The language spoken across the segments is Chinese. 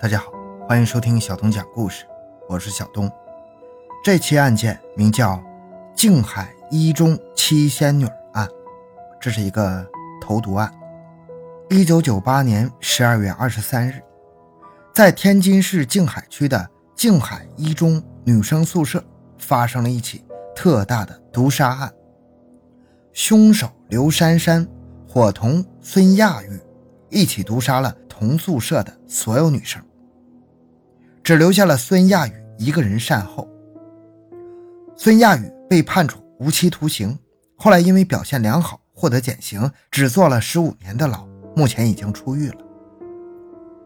大家好，欢迎收听小东讲故事，我是小东。这期案件名叫静海一中七仙女案，这是一个投毒案。一九九八年十二月二十三日，在天津市静海区的静海一中女生宿舍发生了一起特大的毒杀案。凶手刘珊珊伙同孙亚玉一起毒杀了同宿舍的所有女生。只留下了孙亚宇一个人善后。孙亚宇被判处无期徒刑，后来因为表现良好获得减刑，只坐了十五年的牢，目前已经出狱了。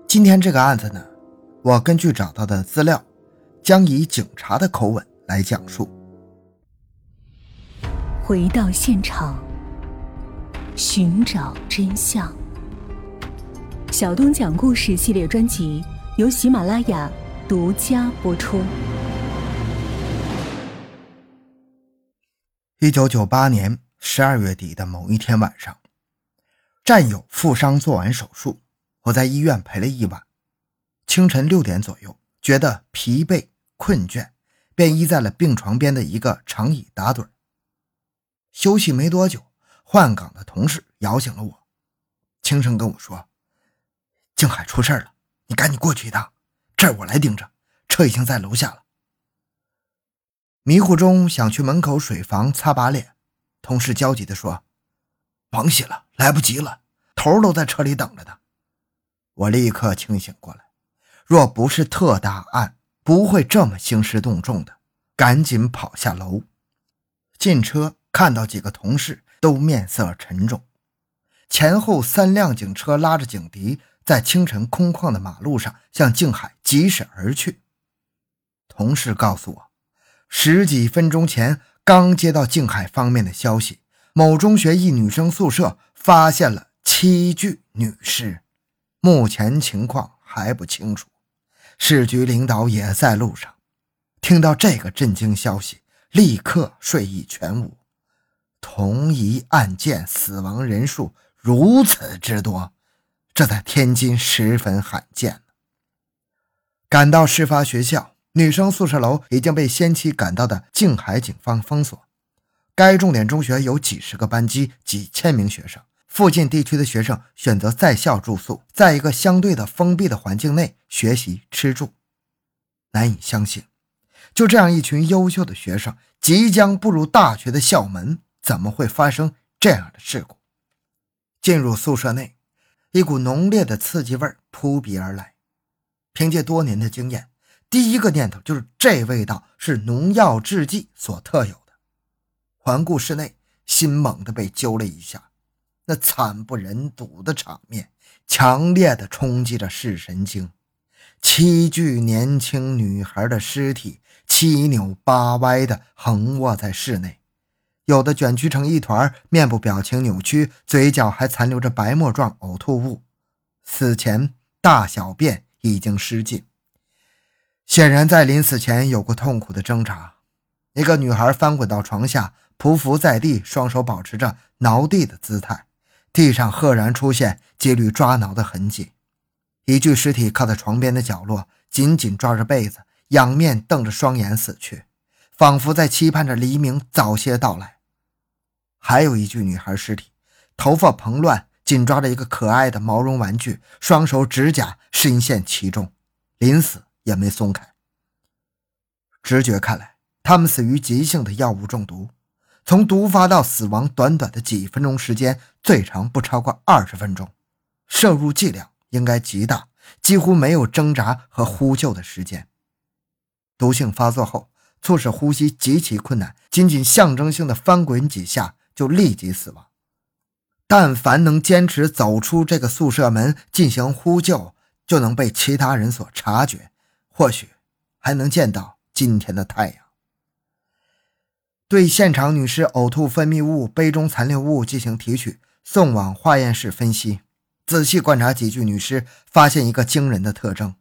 今天这个案子呢，我根据找到的资料，将以警察的口吻来讲述。回到现场，寻找真相。小东讲故事系列专辑由喜马拉雅。独家播出。一九九八年十二月底的某一天晚上，战友负伤做完手术，我在医院陪了一晚。清晨六点左右，觉得疲惫困倦，便依在了病床边的一个长椅打盹。休息没多久，换岗的同事摇醒了我，轻声跟我说：“静海出事了，你赶紧过去一趟。”这我来盯着，车已经在楼下了。迷糊中想去门口水房擦把脸，同事焦急地说：“甭洗了，来不及了，头都在车里等着呢。”我立刻清醒过来，若不是特大案，不会这么兴师动众的，赶紧跑下楼。进车看到几个同事都面色沉重，前后三辆警车拉着警笛。在清晨空旷的马路上，向静海疾驶而去。同事告诉我，十几分钟前刚接到静海方面的消息，某中学一女生宿舍发现了七具女尸，目前情况还不清楚。市局领导也在路上，听到这个震惊消息，立刻睡意全无。同一案件死亡人数如此之多。这在天津十分罕见赶到事发学校，女生宿舍楼已经被先期赶到的静海警方封锁。该重点中学有几十个班级，几千名学生。附近地区的学生选择在校住宿，在一个相对的封闭的环境内学习吃住。难以相信，就这样一群优秀的学生即将步入大学的校门，怎么会发生这样的事故？进入宿舍内。一股浓烈的刺激味扑鼻而来，凭借多年的经验，第一个念头就是这味道是农药制剂所特有的。环顾室内，心猛地被揪了一下，那惨不忍睹的场面强烈的冲击着视神经。七具年轻女孩的尸体七扭八歪地横卧在室内。有的卷曲成一团，面部表情扭曲，嘴角还残留着白沫状呕吐物，死前大小便已经失禁，显然在临死前有过痛苦的挣扎。一个女孩翻滚到床下，匍匐在地，双手保持着挠地的姿态，地上赫然出现几缕抓挠的痕迹。一具尸体靠在床边的角落，紧紧抓着被子，仰面瞪着双眼死去，仿佛在期盼着黎明早些到来。还有一具女孩尸体，头发蓬乱，紧抓着一个可爱的毛绒玩具，双手指甲深陷其中，临死也没松开。直觉看来，他们死于急性的药物中毒，从毒发到死亡，短短的几分钟时间，最长不超过二十分钟，摄入剂量应该极大，几乎没有挣扎和呼救的时间。毒性发作后，促使呼吸极其困难，仅仅象征性的翻滚几下。就立即死亡。但凡能坚持走出这个宿舍门进行呼救，就能被其他人所察觉，或许还能见到今天的太阳。对现场女尸呕吐分泌物、杯中残留物进行提取，送往化验室分析。仔细观察几具女尸，发现一个惊人的特征：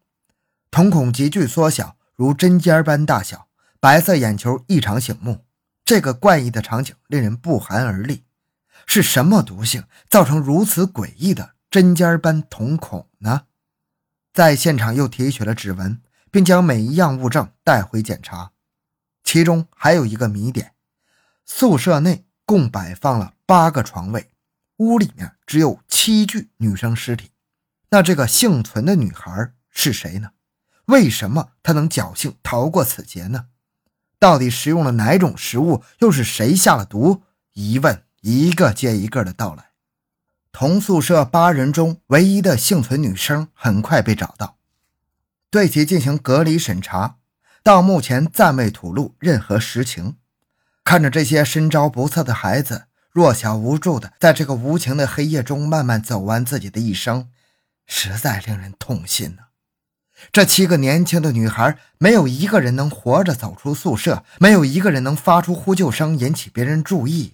瞳孔急剧缩小，如针尖般大小，白色眼球异常醒目。这个怪异的场景令人不寒而栗，是什么毒性造成如此诡异的针尖般瞳孔呢？在现场又提取了指纹，并将每一样物证带回检查。其中还有一个谜点：宿舍内共摆放了八个床位，屋里面只有七具女生尸体。那这个幸存的女孩是谁呢？为什么她能侥幸逃过此劫呢？到底食用了哪种食物？又是谁下了毒？疑问一个接一个的到来。同宿舍八人中唯一的幸存女生很快被找到，对其进行隔离审查。到目前暂未吐露任何实情。看着这些身着不测的孩子弱小无助的在这个无情的黑夜中慢慢走完自己的一生，实在令人痛心呐。这七个年轻的女孩，没有一个人能活着走出宿舍，没有一个人能发出呼救声引起别人注意。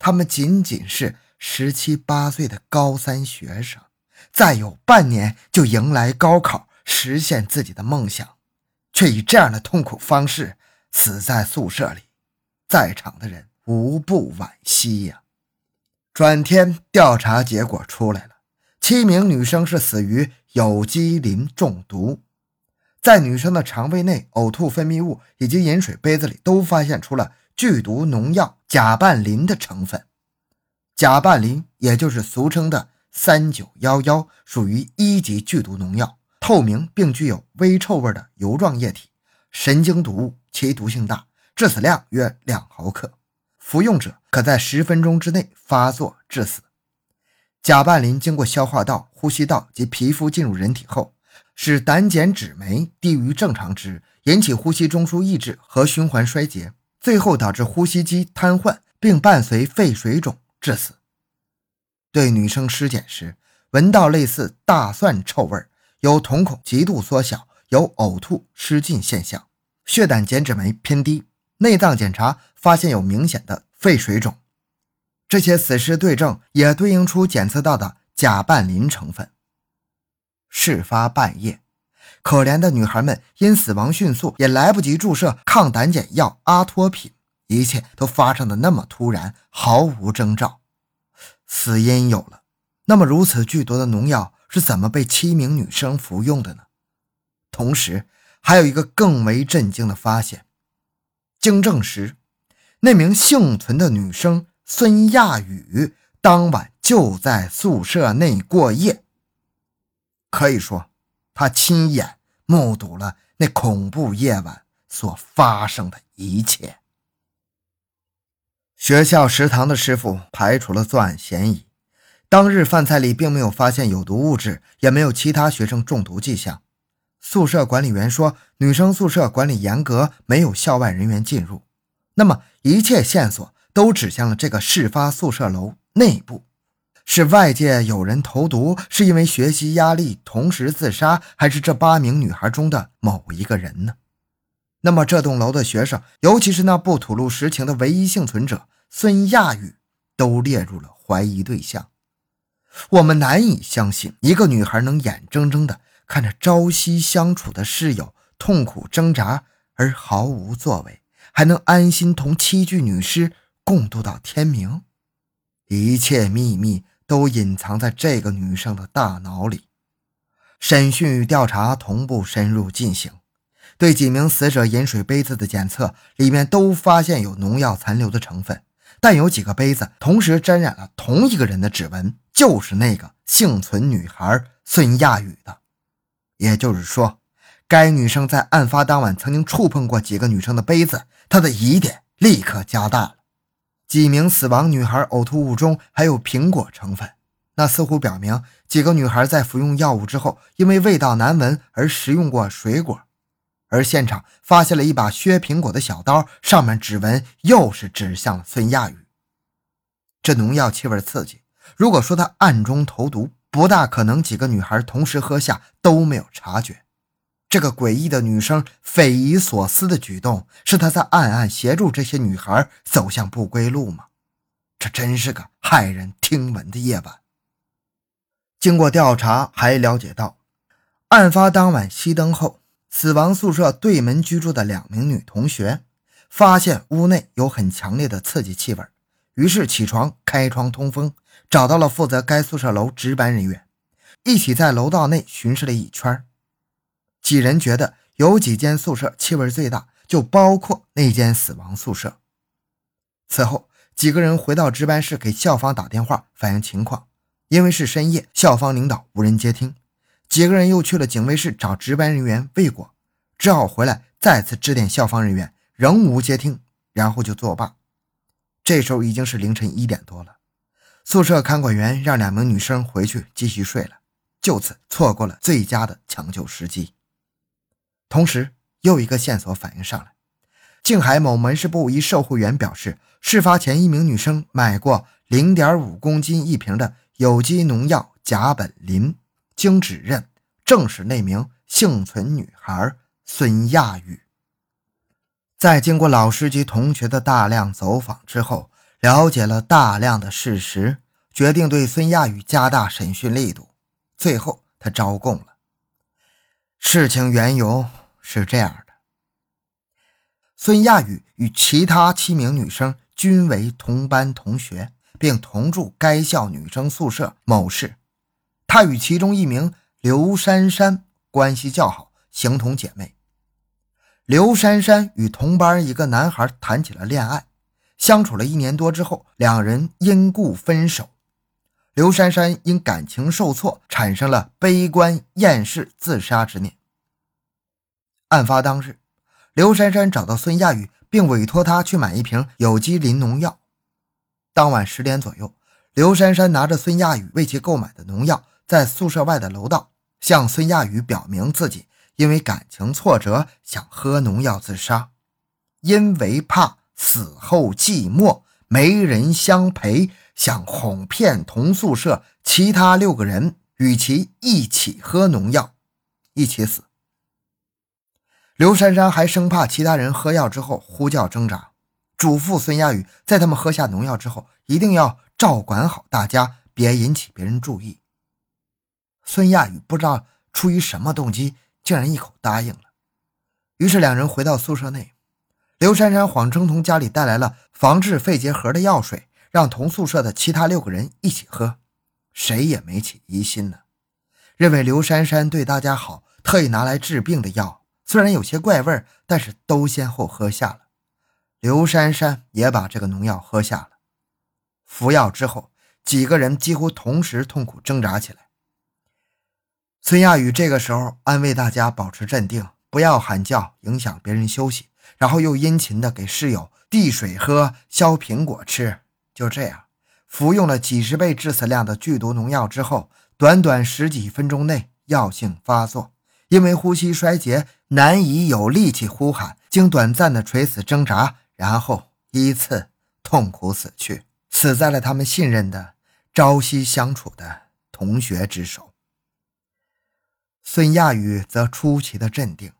他们仅仅是十七八岁的高三学生，再有半年就迎来高考，实现自己的梦想，却以这样的痛苦方式死在宿舍里，在场的人无不惋惜呀。转天，调查结果出来了，七名女生是死于有机磷中毒。在女生的肠胃内、呕吐分泌物以及饮水杯子里都发现出了剧毒农药甲拌磷的成分。甲拌磷也就是俗称的三九幺幺，属于一级剧毒农药，透明并具有微臭味的油状液体，神经毒物，其毒性大，致死量约两毫克，服用者可在十分钟之内发作致死。甲拌磷经过消化道、呼吸道及皮肤进入人体后。使胆碱酯酶低于正常值，引起呼吸中枢抑制和循环衰竭，最后导致呼吸机瘫痪，并伴随肺水肿致死。对女生尸检时，闻到类似大蒜臭味，有瞳孔极度缩小，有呕吐失禁现象，血胆碱酯酶偏低。内脏检查发现有明显的肺水肿，这些死尸对症也对应出检测到的甲拌磷成分。事发半夜，可怜的女孩们因死亡迅速，也来不及注射抗胆碱药阿托品，一切都发生的那么突然，毫无征兆。死因有了，那么如此剧毒的农药是怎么被七名女生服用的呢？同时，还有一个更为震惊的发现：经证实，那名幸存的女生孙亚宇当晚就在宿舍内过夜。可以说，他亲眼目睹了那恐怖夜晚所发生的一切。学校食堂的师傅排除了作案嫌疑，当日饭菜里并没有发现有毒物质，也没有其他学生中毒迹象。宿舍管理员说，女生宿舍管理严格，没有校外人员进入。那么，一切线索都指向了这个事发宿舍楼内部。是外界有人投毒，是因为学习压力同时自杀，还是这八名女孩中的某一个人呢？那么这栋楼的学生，尤其是那不吐露实情的唯一幸存者孙亚宇，都列入了怀疑对象。我们难以相信，一个女孩能眼睁睁地看着朝夕相处的室友痛苦挣扎而毫无作为，还能安心同七具女尸共度到天明。一切秘密。都隐藏在这个女生的大脑里。审讯与调查同步深入进行，对几名死者饮水杯子的检测，里面都发现有农药残留的成分，但有几个杯子同时沾染了同一个人的指纹，就是那个幸存女孩孙亚宇的。也就是说，该女生在案发当晚曾经触碰过几个女生的杯子，她的疑点立刻加大了。几名死亡女孩呕吐物中还有苹果成分，那似乎表明几个女孩在服用药物之后，因为味道难闻而食用过水果。而现场发现了一把削苹果的小刀，上面指纹又是指向了孙亚宇。这农药气味刺激，如果说他暗中投毒，不大可能几个女孩同时喝下都没有察觉。这个诡异的女生匪夷所思的举动，是她在暗暗协助这些女孩走向不归路吗？这真是个骇人听闻的夜晚。经过调查，还了解到，案发当晚熄灯后，死亡宿舍对门居住的两名女同学发现屋内有很强烈的刺激气味，于是起床开窗通风，找到了负责该宿舍楼值班人员，一起在楼道内巡视了一圈。几人觉得有几间宿舍气味最大，就包括那间死亡宿舍。此后，几个人回到值班室给校方打电话反映情况，因为是深夜，校方领导无人接听。几个人又去了警卫室找值班人员未果，只好回来再次致电校方人员，仍无接听，然后就作罢。这时候已经是凌晨一点多了，宿舍看管员让两名女生回去继续睡了，就此错过了最佳的抢救时机。同时，又一个线索反映上来：静海某门市部一售货员表示，事发前一名女生买过零点五公斤一瓶的有机农药甲苯磷。经指认，正是那名幸存女孩孙亚宇。在经过老师及同学的大量走访之后，了解了大量的事实，决定对孙亚宇加大审讯力度。最后，他招供了。事情缘由是这样的：孙亚宇与其他七名女生均为同班同学，并同住该校女生宿舍某室。她与其中一名刘珊珊关系较好，形同姐妹。刘珊珊与同班一个男孩谈起了恋爱，相处了一年多之后，两人因故分手。刘珊珊因感情受挫，产生了悲观厌世、自杀之念。案发当日，刘珊珊找到孙亚宇，并委托他去买一瓶有机磷农药。当晚十点左右，刘珊珊拿着孙亚宇为其购买的农药。在宿舍外的楼道，向孙亚宇表明自己因为感情挫折想喝农药自杀，因为怕死后寂寞没人相陪，想哄骗同宿舍其他六个人与其一起喝农药，一起死。刘珊珊还生怕其他人喝药之后呼叫挣扎，嘱咐孙亚宇在他们喝下农药之后一定要照管好大家，别引起别人注意。孙亚宇不知道出于什么动机，竟然一口答应了。于是两人回到宿舍内，刘珊珊谎称从家里带来了防治肺结核的药水，让同宿舍的其他六个人一起喝，谁也没起疑心呢。认为刘珊珊对大家好，特意拿来治病的药，虽然有些怪味儿但是都先后喝下了。刘珊珊也把这个农药喝下了。服药之后，几个人几乎同时痛苦挣扎起来。孙亚宇这个时候安慰大家保持镇定，不要喊叫，影响别人休息。然后又殷勤的给室友递水喝、削苹果吃。就这样，服用了几十倍致死量的剧毒农药之后，短短十几分钟内药性发作，因为呼吸衰竭难以有力气呼喊，经短暂的垂死挣扎，然后依次痛苦死去，死在了他们信任的、朝夕相处的同学之手。孙亚宇则出奇的镇定，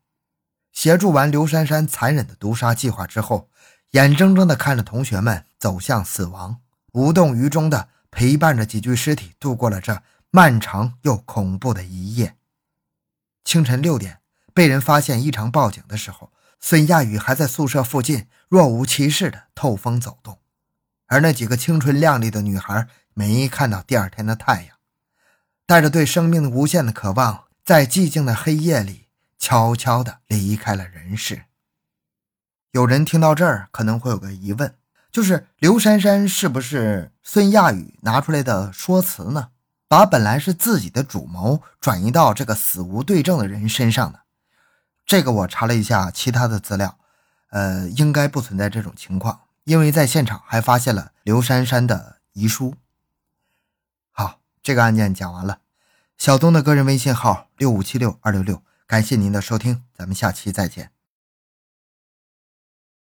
协助完刘珊珊残忍的毒杀计划之后，眼睁睁地看着同学们走向死亡，无动于衷地陪伴着几具尸体度过了这漫长又恐怖的一夜。清晨六点，被人发现异常报警的时候，孙亚宇还在宿舍附近若无其事地透风走动，而那几个青春靓丽的女孩没看到第二天的太阳，带着对生命的无限的渴望。在寂静的黑夜里，悄悄地离开了人世。有人听到这儿可能会有个疑问，就是刘珊珊是不是孙亚宇拿出来的说辞呢？把本来是自己的主谋转移到这个死无对证的人身上呢？这个我查了一下其他的资料，呃，应该不存在这种情况，因为在现场还发现了刘珊珊的遗书。好，这个案件讲完了。小东的个人微信号六五七六二六六，感谢您的收听，咱们下期再见。